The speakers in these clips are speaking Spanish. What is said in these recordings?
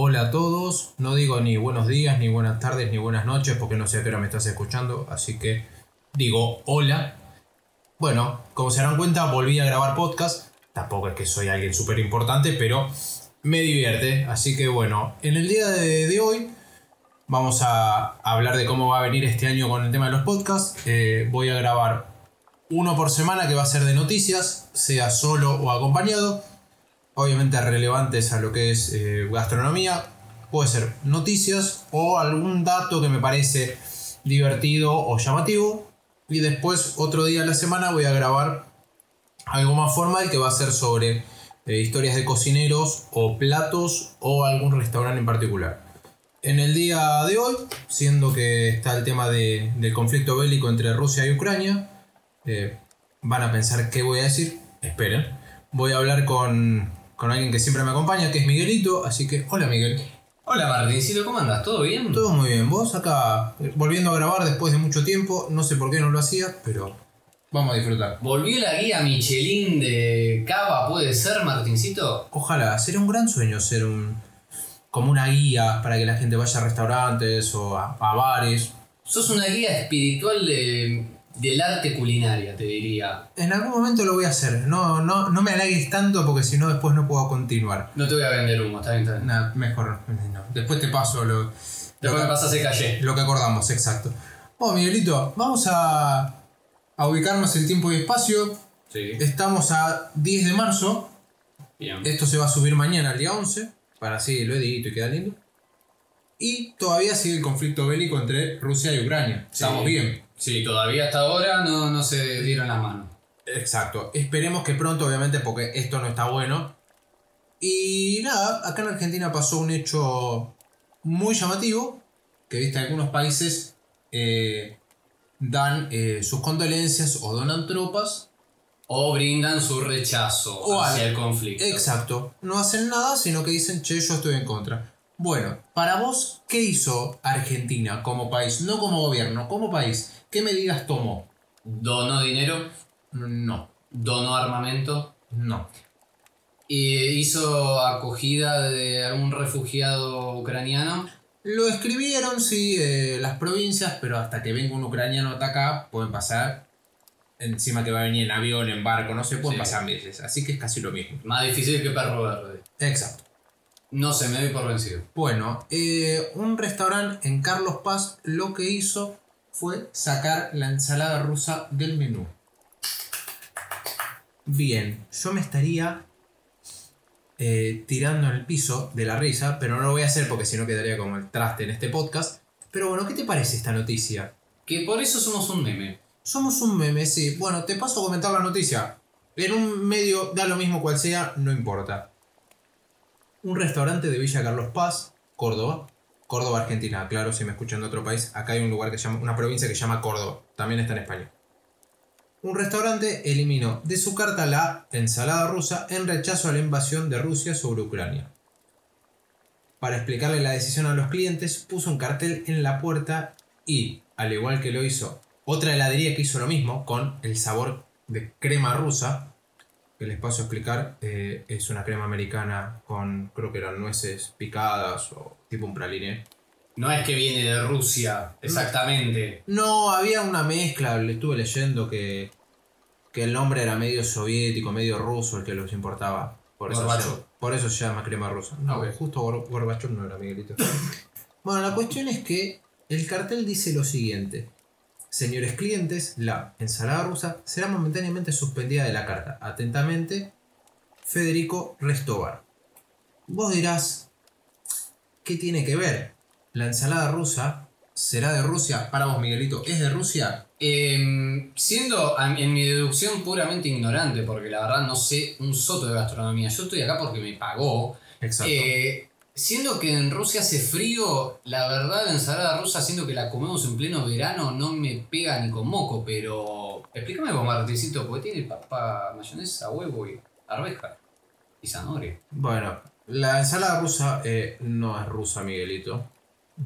Hola a todos, no digo ni buenos días, ni buenas tardes, ni buenas noches, porque no sé a qué hora me estás escuchando, así que digo hola. Bueno, como se darán cuenta, volví a grabar podcast. Tampoco es que soy alguien súper importante, pero me divierte. Así que bueno, en el día de, hoy vamos a hablar de cómo va a venir este año con el tema de los podcasts. Eh, voy a grabar uno por semana que va a ser de noticias, sea solo o acompañado. Obviamente relevantes a lo que es eh, gastronomía. Puede ser noticias o algún dato que me parece divertido o llamativo. Y después, otro día de la semana, voy a grabar algo más formal que va a ser sobre eh, historias de cocineros o platos o algún restaurante en particular. En el día de hoy, siendo que está el tema de- del conflicto bélico entre Rusia y Ucrania, eh, van a pensar qué voy a decir. Esperen. Voy a hablar con, con alguien que siempre me acompaña, que es Miguelito. Así que, hola Miguel. Hola Martincito, ¿cómo andas? ¿Todo bien? Todo muy bien. Vos acá eh, volviendo a grabar después de mucho tiempo. No sé por qué no lo hacía, pero vamos a disfrutar. ¿Volvió la guía Michelin de Cava, puede ser, Martincito? Ojalá, sería un gran sueño ser un como una guía para que la gente vaya a restaurantes o a, a bares. Sos una guía espiritual de- del arte culinaria, te diría. En algún momento lo voy a hacer. No, no, no me halagues tanto porque si no después no puedo continuar. No te voy a vender humo, está bien, está bien. Mejor no. Después te paso lo, lo, Después me pasas calle. lo que acordamos, exacto. Bueno, Miguelito, vamos a, a ubicarnos en tiempo y espacio. Sí. Estamos a 10 de marzo. Bien. Esto se va a subir mañana, el día 11, para así lo edito y queda lindo. Y todavía sigue el conflicto bélico entre Rusia y Ucrania. Estamos bien. Sí, todavía hasta ahora no, no se dieron las manos. Exacto. Esperemos que pronto, obviamente, porque esto no está bueno. Y nada, acá en Argentina pasó un hecho muy llamativo, que viste algunos países eh, dan eh, sus condolencias o donan tropas. O brindan su rechazo O hacia el conflicto. Exacto. No hacen nada, sino que dicen, che, yo estoy en contra. Bueno, para vos, ¿qué hizo Argentina como país? No como gobierno, como país. ¿Qué medidas tomó? Donó dinero, No, donó armamento. no. Y hizo acogida de algún refugiado ucraniano. Lo escribieron, sí, eh, las provincias, pero hasta que venga un ucraniano hasta acá, pueden pasar. Encima que va a venir en avión, en barco, no sé, pueden Sí. pasar meses. Así que es casi lo mismo. Más difícil que perro verde. Exacto. No se me doy por vencido. Bueno, eh, un restaurante en Carlos Paz lo que hizo fue sacar la ensalada rusa del menú. Bien, yo me estaría eh, tirando en el piso de la risa, pero no lo voy a hacer porque si no quedaría como el traste en este podcast. Pero bueno, ¿qué te parece esta noticia? Que por eso somos un meme. Somos un meme, sí. Bueno, te paso a comentar la noticia. En un medio, da lo mismo cual sea, no importa. Un restaurante de Villa Carlos Paz, Córdoba. Córdoba, Argentina. Claro, si me escuchan de otro país, acá hay un lugar que llama, una provincia que se llama Córdoba. También está en España. Un restaurante eliminó de su carta la ensalada rusa en rechazo a la invasión de Rusia sobre Ucrania. Para explicarle la decisión a los clientes, puso un cartel en la puerta y, al igual que lo hizo otra heladería que hizo lo mismo, con el sabor de crema rusa, que les paso a explicar, eh, es una crema americana con, creo que eran nueces picadas o tipo un praliné. No es que viene de Rusia, exactamente. No, había una mezcla, le estuve leyendo que, que el nombre era medio soviético, medio ruso el que los importaba. Por eso, se llama, por eso se llama crema rusa. No, justo Gor- Gorbachev no era Miguelito. bueno, la cuestión es que el cartel dice lo siguiente. Señores clientes, la ensalada rusa será momentáneamente suspendida de la carta. Atentamente, Federico Restobar. Vos dirás, ¿qué tiene que ver? La ensalada rusa será de Rusia. Para vos, Miguelito, ¿es de Rusia? Em, siendo en mi deducción puramente ignorante, porque la verdad no sé un soto de gastronomía, yo estoy acá porque me pagó. Exacto. Eh, siendo que en Rusia hace frío, la verdad la ensalada rusa, siendo que la comemos en pleno verano, no me pega ni con moco, pero explícame vos, Martincito, porque tiene papa, mayonesa, huevo y arveja y zanahoria. Bueno, la ensalada rusa eh, no es rusa, Miguelito.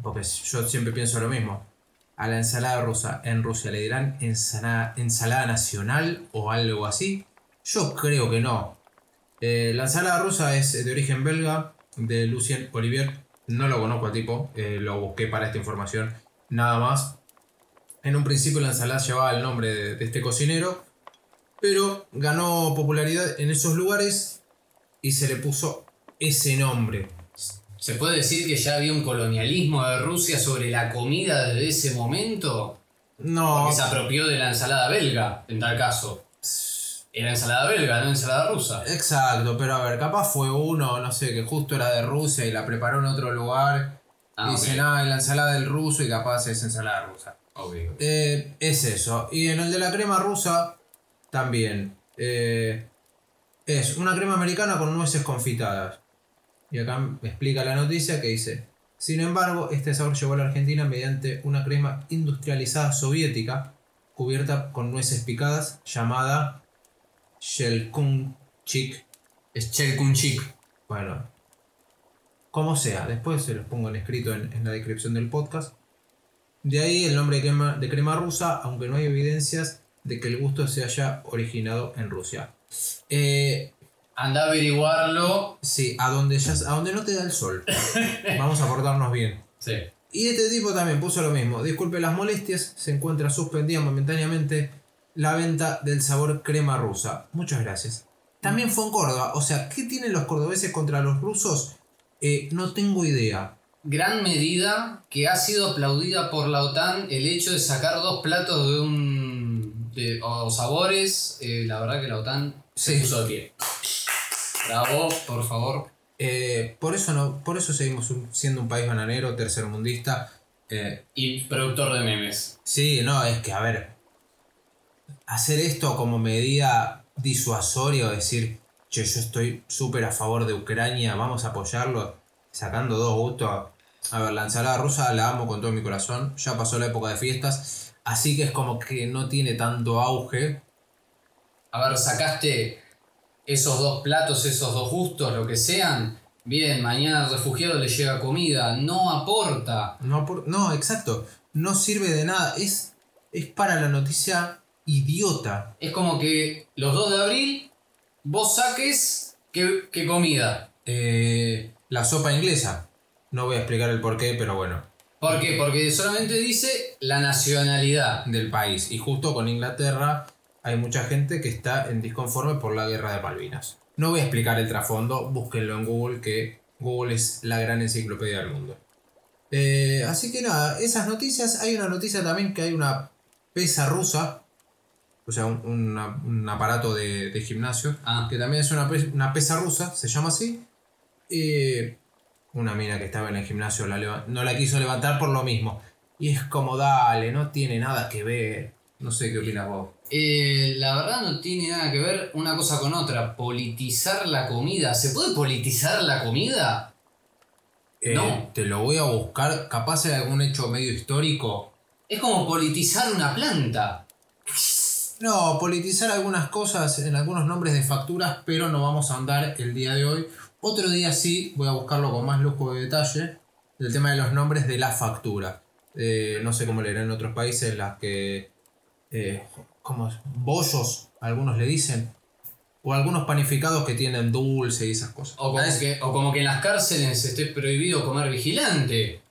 Porque yo siempre pienso lo mismo. A la ensalada rusa en Rusia le dirán ensalada, ensalada nacional o algo así. Yo creo que no. Eh, la ensalada rusa es de origen belga. De Lucien Olivier. No lo conozco al tipo, eh, lo busqué para esta información nada más. En un principio la ensalada llevaba el nombre de, de este cocinero, pero ganó popularidad en esos lugares y se le puso ese nombre. ¿Se puede decir que ya había un colonialismo de Rusia sobre la comida desde ese momento? No, Que se apropió de la ensalada belga, en tal caso. Era ensalada belga, no ensalada rusa. exacto, pero a ver, capaz fue uno, no sé, que justo era de Rusia y la preparó en otro lugar. Ah, y ah, la ensalada del ruso y capaz es ensalada rusa. Ok. Eh, es eso. Y en el de la crema rusa, también. Eh, es una crema americana con nueces confitadas. Y acá me explica la noticia que dice: Sin embargo, este sabor llegó a la Argentina mediante una crema industrializada soviética cubierta con nueces picadas llamada Shelkunchik. Es Chelkunchik. Bueno, como sea, después se los pongo en escrito en, en la descripción del podcast. De ahí el nombre de crema, de crema rusa, aunque no hay evidencias de que el gusto se haya originado en Rusia. Eh, Anda a averiguarlo. sí, a donde, ya, a donde no te da el sol. Vamos a portarnos bien. Sí. Y este tipo también puso lo mismo. Disculpe las molestias, se encuentra suspendida momentáneamente la venta del sabor crema rusa. Muchas gracias. También fue en Córdoba. O sea, ¿qué tienen los cordobeses contra los rusos? Eh, no tengo idea. Gran medida que ha sido aplaudida por la OTAN el hecho de sacar dos platos de un. De, o sabores. eh, la verdad que la OTAN se Sí. puso de pie. Bravo, por favor. Eh, por, eso no, por eso seguimos siendo un país bananero, tercermundista. Y productor de memes. sí, no, es que, a ver, hacer esto como medida disuasoria o decir, che, yo estoy súper a favor de Ucrania, vamos a apoyarlo, sacando dos gustos. A ver, la ensalada rusa la amo con todo mi corazón, ya pasó la época de fiestas, así que es como que no tiene tanto auge. A ver, sacaste esos dos platos, esos dos gustos, lo que sean. Bien, mañana al refugiado le llega comida. No aporta. No, no, exacto, no sirve de nada, es, es para la noticia idiota. Es como que los 2 de abril vos saques qué, qué comida. Eh, la sopa inglesa. No voy a explicar el porqué, pero bueno. ¿Por qué? Porque solamente dice la nacionalidad. Del país. Y justo con Inglaterra hay mucha gente que está en disconforme por la guerra de Malvinas. No voy a explicar el trasfondo, búsquenlo en Google, que Google es la gran enciclopedia del mundo. Eh, así que nada, esas noticias. Hay una noticia también que hay una pesa rusa. O sea, un, un aparato de, de gimnasio. Ah, que también es una, una pesa rusa, se llama así. Una mina que estaba en el gimnasio la no la quiso levantar por lo mismo. Y es como, dale, no tiene nada que ver. No sé qué opinas vos. eh, la verdad no tiene nada que ver una cosa con otra. Politizar la comida. ¿Se puede politizar la comida? Eh, No. Te lo voy a buscar. Capaz hay algún hecho medio histórico. Es como politizar una planta. No, politizar algunas cosas en algunos nombres de facturas, pero no vamos a andar el día de hoy. Otro día sí, voy a buscarlo con más lujo de detalle. El tema de los nombres de la factura. Eh, no sé cómo leerán en otros países las que. Eh, ¿Cómo es? Bollos, algunos le dicen. O algunos panificados que tienen dulce y esas cosas. O como, que, o como que en las cárceles esté prohibido comer vigilante.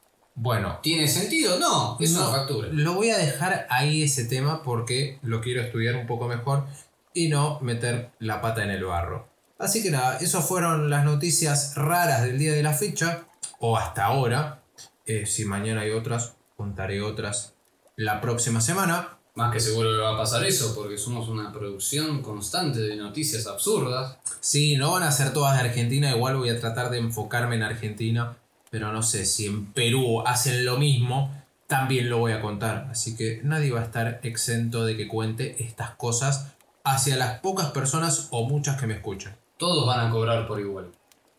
Bueno, ¿Tiene sentido? No, es No. una factura. Lo voy a dejar ahí ese tema porque lo quiero estudiar un poco mejor y no meter la pata en el barro. Así que nada, esas fueron las noticias raras del día de la fecha, o hasta ahora. Eh, si mañana hay otras, contaré otras la próxima semana. Más que seguro que va a pasar eso, porque somos una producción constante de noticias absurdas. Sí, no van a ser todas de Argentina, igual voy a tratar de enfocarme en Argentina, pero no sé si en Perú hacen lo mismo, también lo voy a contar. Así que nadie va a estar exento de que cuente estas cosas hacia las pocas personas o muchas que me escuchan. Todos van a cobrar por igual.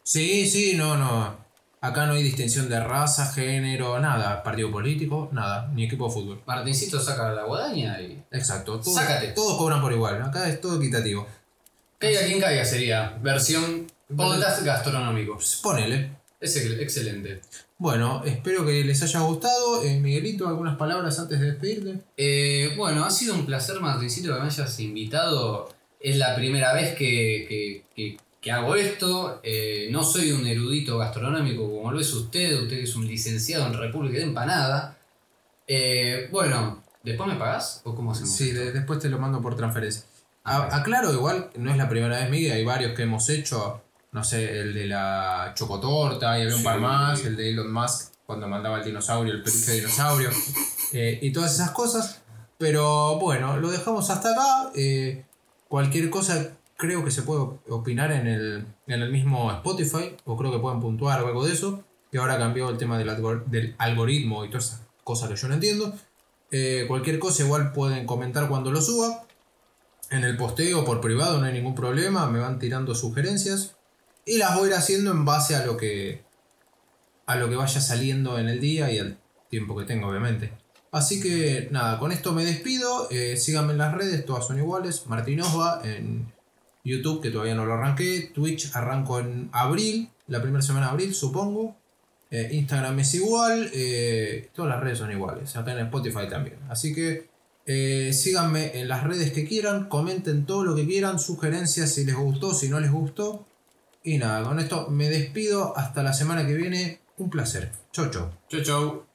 Sí, sí, no, no. Acá no hay distinción de raza, género, nada. Partido político, nada. Ni equipo de fútbol. Martincito saca la guadaña y. Exacto. Todos, Sácate. Todos cobran por igual. Acá es todo equitativo. Caiga quien caiga sería versión podcast gastronómico. Ponele. Es ex- excelente. Bueno, espero que les haya gustado. Eh, Miguelito, algunas palabras antes de despedirte. Eh, bueno, ha sido un placer, Martincito, que me hayas invitado. Es la primera vez que, que- que que hago esto. eh, no soy un erudito gastronómico como lo es usted. Usted es un licenciado en República de Empanada. Bueno, ¿después me pagás? ¿O cómo hacemos? Sí, de- después te lo mando por transferencia. A- aclaro, igual, no es la primera vez, Miguel, hay varios que hemos hecho. No sé, el de la chocotorta, y había un par más, el de Elon Musk cuando mandaba el dinosaurio, el peluche de dinosaurio, eh, y todas esas cosas. Pero bueno, lo dejamos hasta acá. eh, cualquier cosa creo que se puede opinar en el, en el mismo Spotify, o creo que pueden puntuar o algo de eso. Que ahora cambió el tema del, algor- del algoritmo y todas esas cosas que yo no entiendo. Eh, cualquier cosa igual pueden comentar cuando lo suba. En el posteo por privado no hay ningún problema, me van tirando sugerencias. Y las voy a ir haciendo en base a lo que. a lo que vaya saliendo en el día y al tiempo que tengo, obviamente. Así que nada, con esto me despido. eh, síganme en las redes, todas son iguales. Martín Osva en YouTube, que todavía no lo arranqué. Twitch arranco en abril, la primera semana de abril, supongo. Eh, Instagram es igual. eh, todas las redes son iguales. Acá en Spotify también. Así que síganme en las redes que quieran. Comenten todo lo que quieran. Sugerencias si les gustó, si no les gustó. Y nada, con esto me despido. Hasta la semana que viene. Un placer. Chau, chau. Chau, chau.